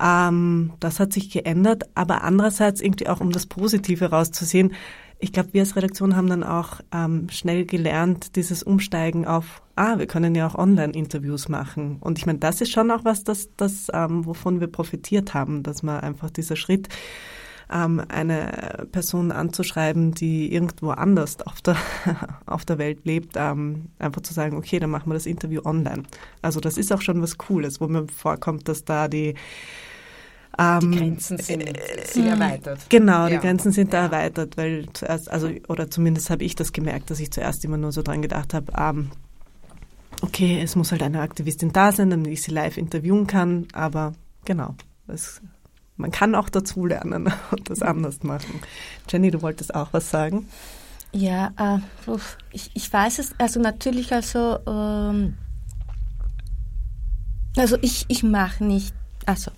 Ähm, das hat sich geändert, aber andererseits irgendwie auch, um das Positive rauszusehen, ich glaube, wir als Redaktion haben dann auch ähm, schnell gelernt, dieses Umsteigen auf, ah, wir können ja auch Online-Interviews machen. Und ich meine, das ist schon auch was, das, das ähm, wovon wir profitiert haben, dass man einfach dieser Schritt, ähm, eine Person anzuschreiben, die irgendwo anders auf der, auf der Welt lebt, ähm, einfach zu sagen, okay, dann machen wir das Interview online. Also das ist auch schon was Cooles, wo mir vorkommt, dass da die Die Grenzen sind sehr erweitert. Genau, die Ja. Grenzen sind da erweitert, weil zuerst, also, oder zumindest habe ich das gemerkt, dass ich zuerst immer nur so dran gedacht habe, ähm, okay, es muss halt eine Aktivistin da sein, damit ich sie live interviewen kann, aber genau, es man kann auch dazulernen und das anders machen. Jenny, du wolltest auch was sagen? Ja, äh, ich, ich weiß es, also natürlich, also, ähm, also ich, ich mache nicht, also,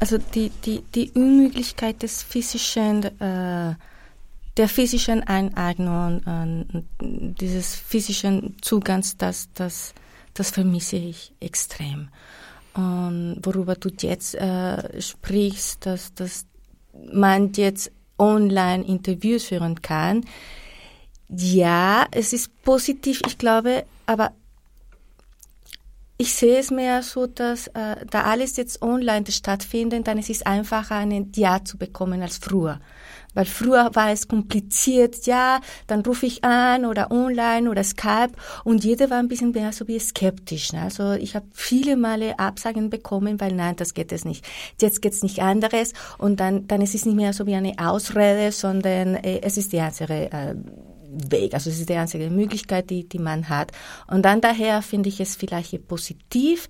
also die, die, die Unmöglichkeit des physischen, äh, der physischen Eineignung, äh, dieses physischen Zugangs, das, das, das vermisse ich extrem. Und worüber du jetzt äh, sprichst, dass, dass man jetzt online Interviews führen kann. Ja, es ist positiv, ich glaube, aber ich sehe es mehr so, dass äh, da alles jetzt online stattfindet, dann ist es einfacher, ein Ja zu bekommen als früher. Weil früher war es kompliziert, ja, dann rufe ich an oder online oder Skype und jeder war ein bisschen mehr so wie skeptisch. Ne? Also ich habe viele Male Absagen bekommen, weil nein, das geht es nicht. Jetzt geht's nicht anderes und dann, dann ist es nicht mehr so wie eine Ausrede, sondern äh, es ist die einzige äh, Weg. Also es ist die einzige Möglichkeit, die, die man hat. Und dann daher finde ich es vielleicht positiv,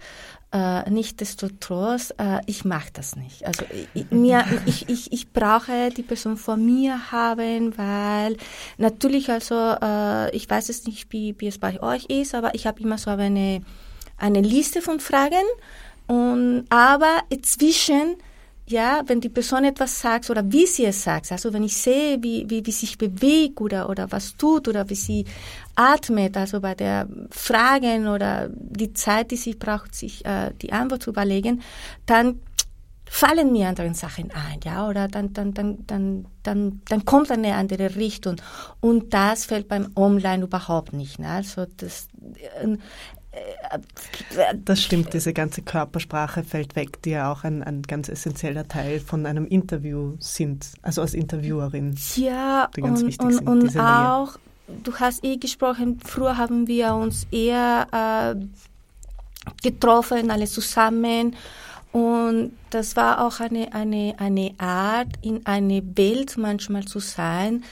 äh, Nichtsdestotrotz, äh, ich mache das nicht. Also ich, mir, ich, ich, ich brauche die Person vor mir haben, weil natürlich, also äh, ich weiß es nicht, wie, wie es bei euch ist, aber ich habe immer so eine, eine Liste von Fragen und aber zwischen ja, wenn die Person etwas sagt oder wie sie es sagt, also wenn ich sehe, wie, wie, wie sich bewegt oder, oder was tut oder wie sie atmet, also bei der Fragen oder die Zeit, die sie braucht, sich äh, die Antwort zu überlegen, dann fallen mir andere Sachen ein, ja, oder dann, dann, dann, dann, dann, dann kommt eine andere Richtung. Und das fällt beim Online überhaupt nicht. Ne? Also das, äh, das stimmt, diese ganze Körpersprache fällt weg, die ja auch ein, ein ganz essentieller Teil von einem Interview sind, also als Interviewerin. Ja, die ganz und, wichtig und, sind, und auch, du hast eh gesprochen, früher haben wir uns eher äh, getroffen, alle zusammen. Und das war auch eine, eine, eine Art, in eine Welt manchmal zu sein,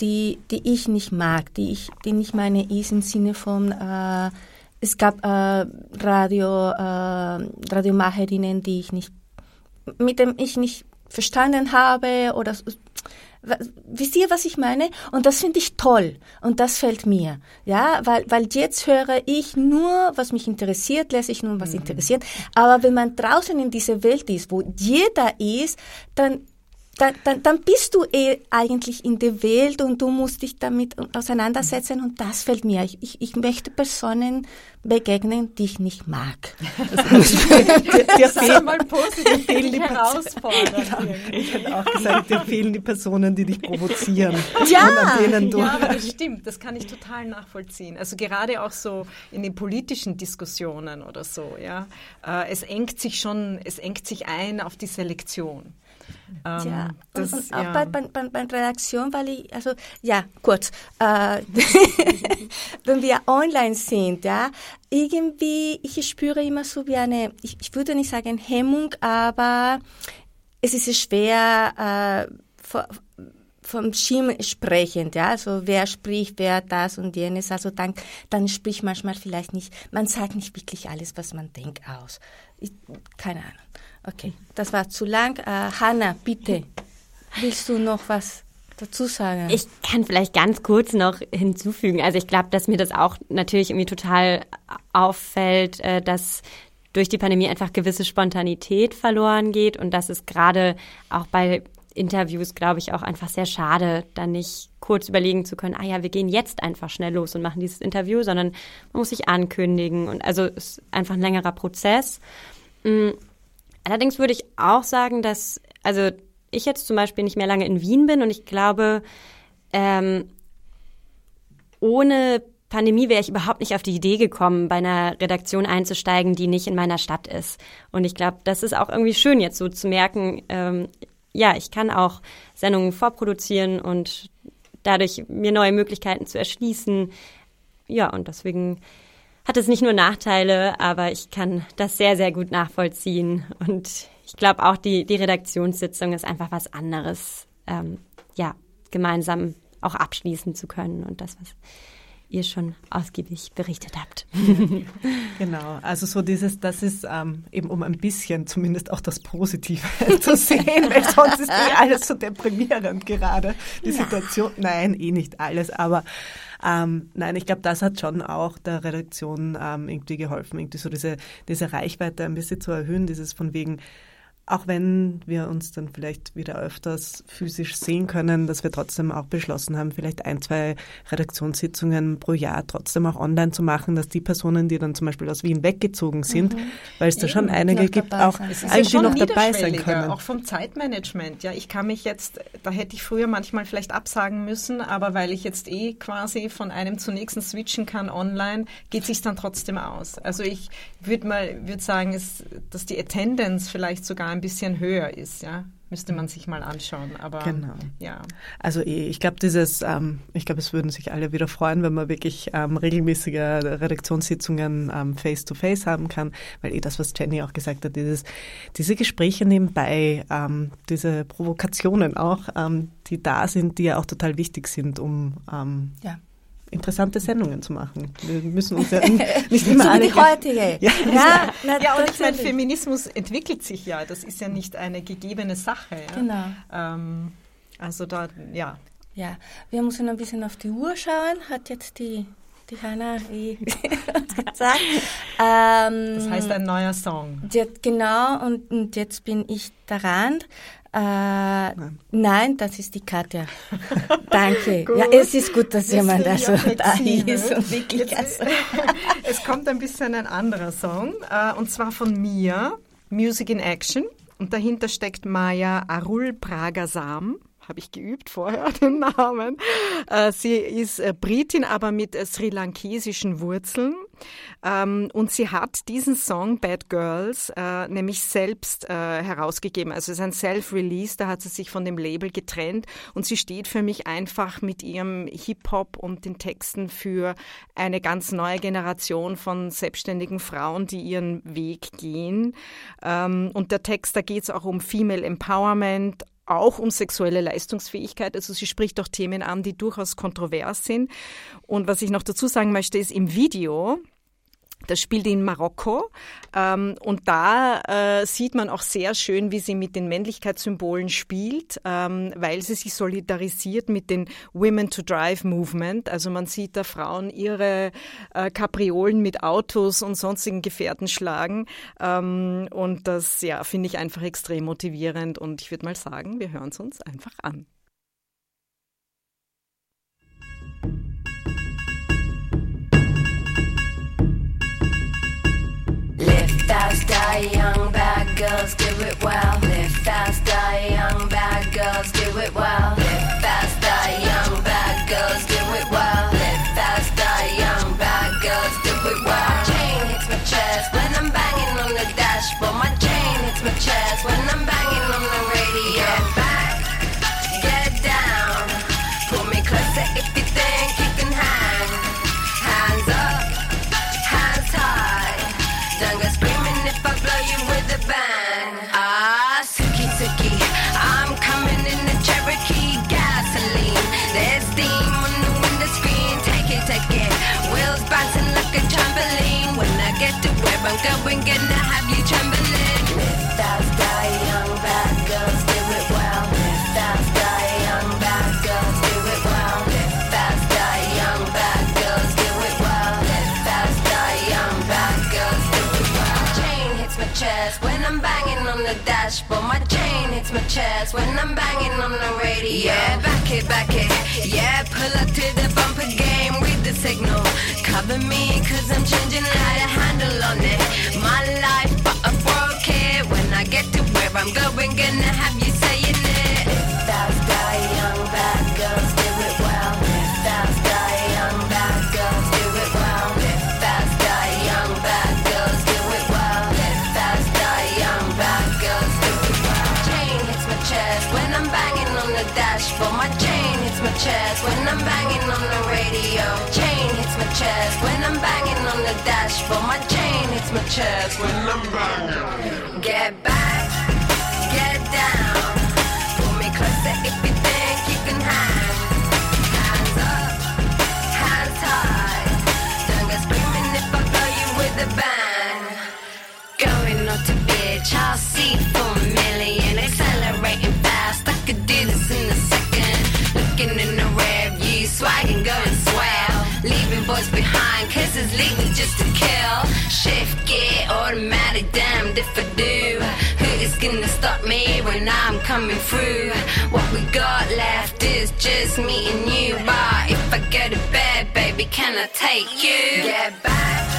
die, die ich nicht mag, die ich, die nicht meine ist im Sinne von, äh, es gab äh, Radio, äh, Radiomacherinnen, die ich nicht, mit dem ich nicht verstanden habe oder wisst ihr, was ich meine? Und das finde ich toll und das fällt mir, ja, weil weil jetzt höre ich nur, was mich interessiert, lese ich nur, was mhm. interessiert. Aber wenn man draußen in dieser Welt ist, wo jeder ist, dann dann, dann, dann bist du eh eigentlich in der Welt und du musst dich damit auseinandersetzen und das fällt mir. Ich, ich, möchte Personen begegnen, die ich nicht mag. dir, fehlen mal positiv die herausfordern. Ich hätte auch gesagt, dir fehlen die Personen, die dich provozieren. Ja, ja, aber das stimmt. Das kann ich total nachvollziehen. Also gerade auch so in den politischen Diskussionen oder so. Ja, äh, es engt sich schon, es engt sich ein auf die Selektion. Ähm, ja, das, und, und auch ja. bei, bei, bei, bei Redaktion, weil ich, also, ja, kurz, äh, wenn wir online sind, ja, irgendwie, ich spüre immer so wie eine, ich, ich würde nicht sagen Hemmung, aber es ist schwer, äh, vom Schirm sprechend, ja, also wer spricht, wer das und jenes, also dann, dann spricht manchmal vielleicht nicht, man sagt nicht wirklich alles, was man denkt aus. Ich, keine Ahnung. Okay, das war zu lang. Äh, Hanna, bitte, willst du noch was dazu sagen? Ich kann vielleicht ganz kurz noch hinzufügen. Also ich glaube, dass mir das auch natürlich irgendwie total auffällt, äh, dass durch die Pandemie einfach gewisse Spontanität verloren geht und dass es gerade auch bei Interviews, glaube ich, auch einfach sehr schade, dann nicht kurz überlegen zu können, ah ja, wir gehen jetzt einfach schnell los und machen dieses Interview, sondern man muss sich ankündigen und also es ist einfach ein längerer Prozess. Allerdings würde ich auch sagen, dass, also ich jetzt zum Beispiel nicht mehr lange in Wien bin und ich glaube, ähm, ohne Pandemie wäre ich überhaupt nicht auf die Idee gekommen, bei einer Redaktion einzusteigen, die nicht in meiner Stadt ist. Und ich glaube, das ist auch irgendwie schön jetzt so zu merken, ähm, ja, ich kann auch Sendungen vorproduzieren und dadurch mir neue Möglichkeiten zu erschließen. Ja, und deswegen hat es nicht nur Nachteile, aber ich kann das sehr, sehr gut nachvollziehen. Und ich glaube auch, die, die Redaktionssitzung ist einfach was anderes, ähm, ja, gemeinsam auch abschließen zu können und das, was ihr schon ausgiebig berichtet habt. Genau, also so dieses, das ist ähm, eben um ein bisschen zumindest auch das Positive zu sehen, weil sonst ist eh alles so deprimierend gerade, die Situation. Nein, eh nicht alles, aber ähm, nein, ich glaube, das hat schon auch der Redaktion ähm, irgendwie geholfen, irgendwie so diese, diese Reichweite ein bisschen zu erhöhen, dieses von wegen, auch wenn wir uns dann vielleicht wieder öfters physisch sehen können, dass wir trotzdem auch beschlossen haben, vielleicht ein, zwei Redaktionssitzungen pro Jahr trotzdem auch online zu machen, dass die Personen, die dann zum Beispiel aus Wien weggezogen sind, Mhm. weil es da schon einige gibt, auch ja eigentlich schon noch dabei sein können. Auch vom Zeitmanagement. Ja, ich kann mich jetzt, da hätte ich früher manchmal vielleicht absagen müssen, aber weil ich jetzt eh quasi von einem zum nächsten switchen kann online, geht sich dann trotzdem aus. Also ich würde mal, würde sagen, ist, dass die Attendance vielleicht sogar ein bisschen höher ist. Ja, müsste man sich mal anschauen. Aber Genau. ja. Also eh, ich glaube, dieses, ähm, ich glaube, es würden sich alle wieder freuen, wenn man wirklich ähm, regelmäßige Redaktionssitzungen ähm, face-to-face haben kann, weil eh das, was Jenny auch gesagt hat, dieses, diese Gespräche nebenbei, ähm, diese Provokationen auch, ähm, die da sind, die ja auch total wichtig sind, um ähm, Ja. Interessante Sendungen zu machen. Wir müssen uns ja nicht immer So wie alle die heutige. Ja, Ja, na, ja, und ich meine. Feminismus entwickelt sich ja. Das ist ja nicht eine gegebene Sache. Ja? Genau. Ähm, also da, ja. Ja, wir müssen ein bisschen auf die Uhr schauen, hat jetzt die, die Hanna eh gesagt. Ähm, Das heißt ein neuer Song. Jetzt, genau, und, und jetzt bin ich daran. Äh, nein. das ist die Katja. Danke. Ja, es ist gut, dass Jetzt jemand also ja da ist und wirklich Jetzt- also, es kommt ein bisschen ein anderer Song, äh, und zwar von mir, Music in Action. Und dahinter steckt Maya Arul Pragasam. Habe ich geübt vorher den Namen. Äh, sie ist äh, Britin, aber mit äh, sri-lankesischen Wurzeln. Ähm, und sie hat diesen Song Bad Girls nämlich selbst herausgegeben. Also es ist ein Self-Release, da hat sie sich von dem Label getrennt und sie steht für mich einfach mit ihrem Hip-Hop und den Texten für eine ganz neue Generation von selbstständigen Frauen, die ihren Weg gehen. Ähm, und der Text, da geht es auch um Female Empowerment, auch um sexuelle Leistungsfähigkeit. Also sie spricht auch Themen an, die durchaus kontrovers sind. Und was ich noch dazu sagen möchte, ist im Video, das spielt in Marokko ähm, und da äh, sieht man auch sehr schön, wie sie mit den Männlichkeitssymbolen spielt, ähm, weil sie sich solidarisiert mit den Women to Drive Movement. Also man sieht da Frauen ihre äh, Kapriolen mit Autos und sonstigen Gefährten schlagen ähm, und das ja finde ich einfach extrem motivierend und ich würde mal sagen, wir hören es uns einfach an. Fast, die young, bad girls do it well. Live fast, die young, bad girls do it well. Going, gonna have you trembling. Die young, bad girls do it well. Young, bad girls do it well. Young, bad girls do it well. Young, bad girls do it well. My chain hits my chest when I'm banging on the dashboard. My chain hits my chest when I'm banging on the radio. Yeah, back it, back it. Yeah, pull up to the bumper game. Read the signal. Cover me, cause I'm changing how to handle on it. My life, but I broke it. When I get to where I'm going, gonna have you chest when I'm banging on the radio. Chain hits my chest when I'm banging on the dashboard. My chain hits my chest when I'm banging. Get back, coming through. What we got left is just me and you. But if I go to bed, baby, can I take you? Get back,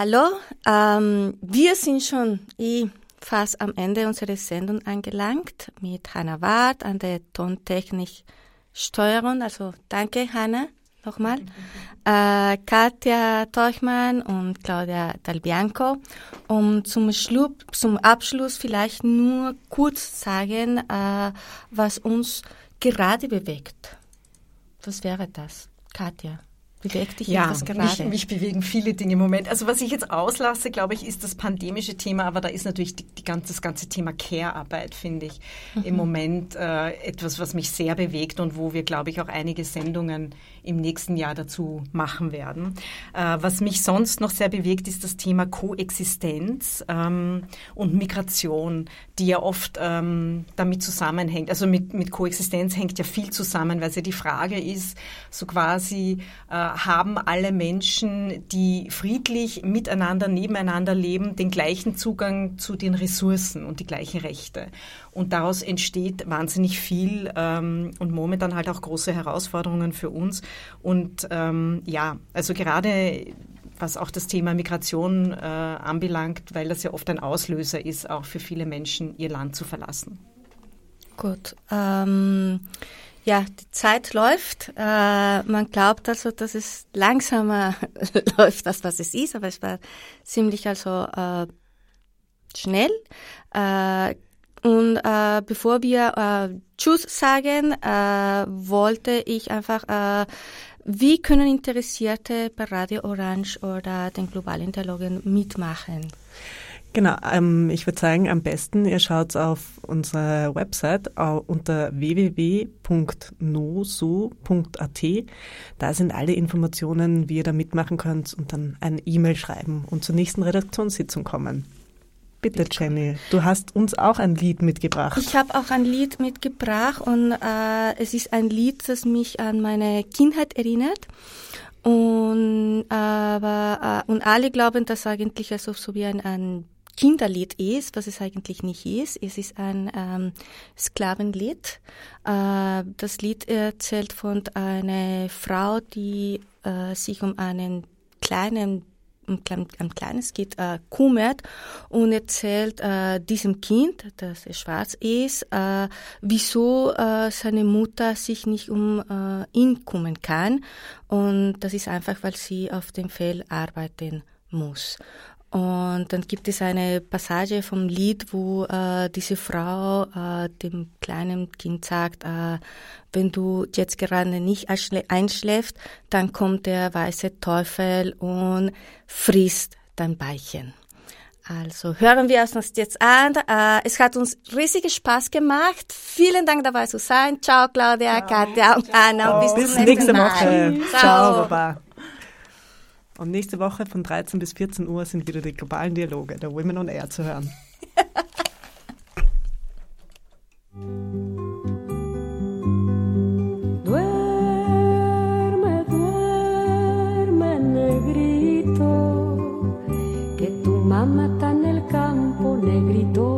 Hallo, ähm, wir sind schon eh fast am Ende unserer Sendung angelangt mit Hanna Ward an der Tontechnik Steuerung. Also danke, Hanna, nochmal. Äh, Katja Teuchmann und Claudia Dalbianco. Um zum, Schlu zum Abschluss vielleicht nur kurz sagen, äh, was uns gerade bewegt. Was wäre das, Katja? Bewegt dich Ja, etwas mich, gerade? mich bewegen viele Dinge im Moment. Also was ich jetzt auslasse, glaube ich, ist das pandemische Thema, aber da ist natürlich die, die ganze, das ganze Thema Care-Arbeit, finde ich, im Mhm. Moment äh, etwas, was mich sehr bewegt und wo wir, glaube ich, auch einige Sendungen im nächsten Jahr dazu machen werden. Äh, was mich sonst noch sehr bewegt, ist das Thema Koexistenz ähm, und Migration, die ja oft ähm, damit zusammenhängt. Also mit, mit Koexistenz hängt ja viel zusammen, weil es ja die Frage ist, so quasi äh, haben alle Menschen, die friedlich miteinander, nebeneinander leben, den gleichen Zugang zu den Ressourcen und die gleichen Rechte. Und daraus entsteht wahnsinnig viel ähm, und momentan halt auch große Herausforderungen für uns. Und ähm, ja, also gerade was auch das Thema Migration äh, anbelangt, weil das ja oft ein Auslöser ist, auch für viele Menschen ihr Land zu verlassen. Gut. Ähm, ja, die Zeit läuft. Äh, man glaubt also, dass es langsamer läuft, als was es ist, aber es war ziemlich also äh, schnell. Äh, und äh, bevor wir äh, Tschüss sagen, äh, wollte ich einfach, äh, wie können Interessierte bei Radio Orange oder den globalen Dialogen mitmachen? Genau, ähm, ich würde sagen, am besten, ihr schaut auf unsere Website unter www.noso.at. Da sind alle Informationen, wie ihr da mitmachen könnt und dann eine E-Mail schreiben und zur nächsten Redaktionssitzung kommen. Bitte, Jenny, du hast uns auch ein Lied mitgebracht. Ich habe auch ein Lied mitgebracht und äh, es ist ein Lied, das mich an meine Kindheit erinnert. Und aber äh, und alle glauben, dass eigentlich also so wie ein, ein Kinderlied ist, was es eigentlich nicht ist. Es ist ein ähm, Sklavenlied. Äh, das Lied erzählt von einer Frau, die äh, sich um einen kleinen ein, klein, ein kleines Kind äh, kümmert und erzählt äh, diesem Kind, das schwarz ist, äh, wieso äh, seine Mutter sich nicht um äh, ihn kümmern kann. Und das ist einfach, weil sie auf dem Feld arbeiten muss. Und dann gibt es eine Passage vom Lied, wo äh, diese Frau äh, dem kleinen Kind sagt, äh, wenn du jetzt gerade nicht einschläfst, dann kommt der weiße Teufel und frisst dein Beichen. Also hören wir uns jetzt an. Äh, es hat uns riesig Spaß gemacht. Vielen Dank dabei zu sein. Ciao Claudia, Katja und Anna. Bis, bis nächste Woche. Ciao, Ciao Baba. Und nächste Woche von 13 bis 14 Uhr sind wieder die globalen Dialoge der Women on Air zu hören. mamá está en el campo, negrito.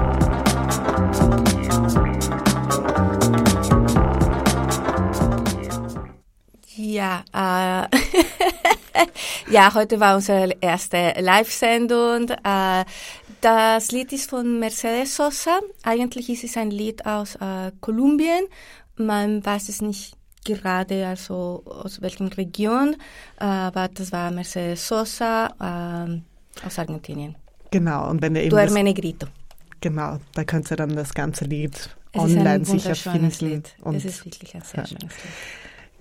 Ja, äh, ja, heute war unsere erste Live-Sendung. Äh, das Lied ist von Mercedes Sosa. Eigentlich ist es ein Lied aus äh, Kolumbien. Man weiß es nicht gerade, also aus welchem Region, äh, aber das war Mercedes Sosa äh, aus Argentinien. Genau, und wenn ihr eben Duerme das, Negrito. genau, da könnt ihr dann das ganze Lied Es online sicher finden. Lied. und Es ist wirklich ein sehr schönes Lied.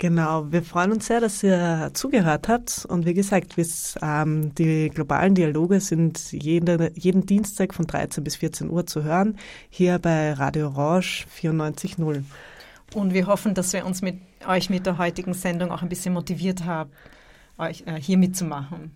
Genau, wir freuen uns sehr, dass ihr zugehört habt. Und wie gesagt, ähm, die globalen Dialoge sind jede, jeden Dienstag von 13 bis 14 Uhr zu hören, hier bei Radio Orange 94.0. Und wir hoffen, dass wir uns mit euch mit der heutigen Sendung auch ein bisschen motiviert haben, euch äh, hier mitzumachen.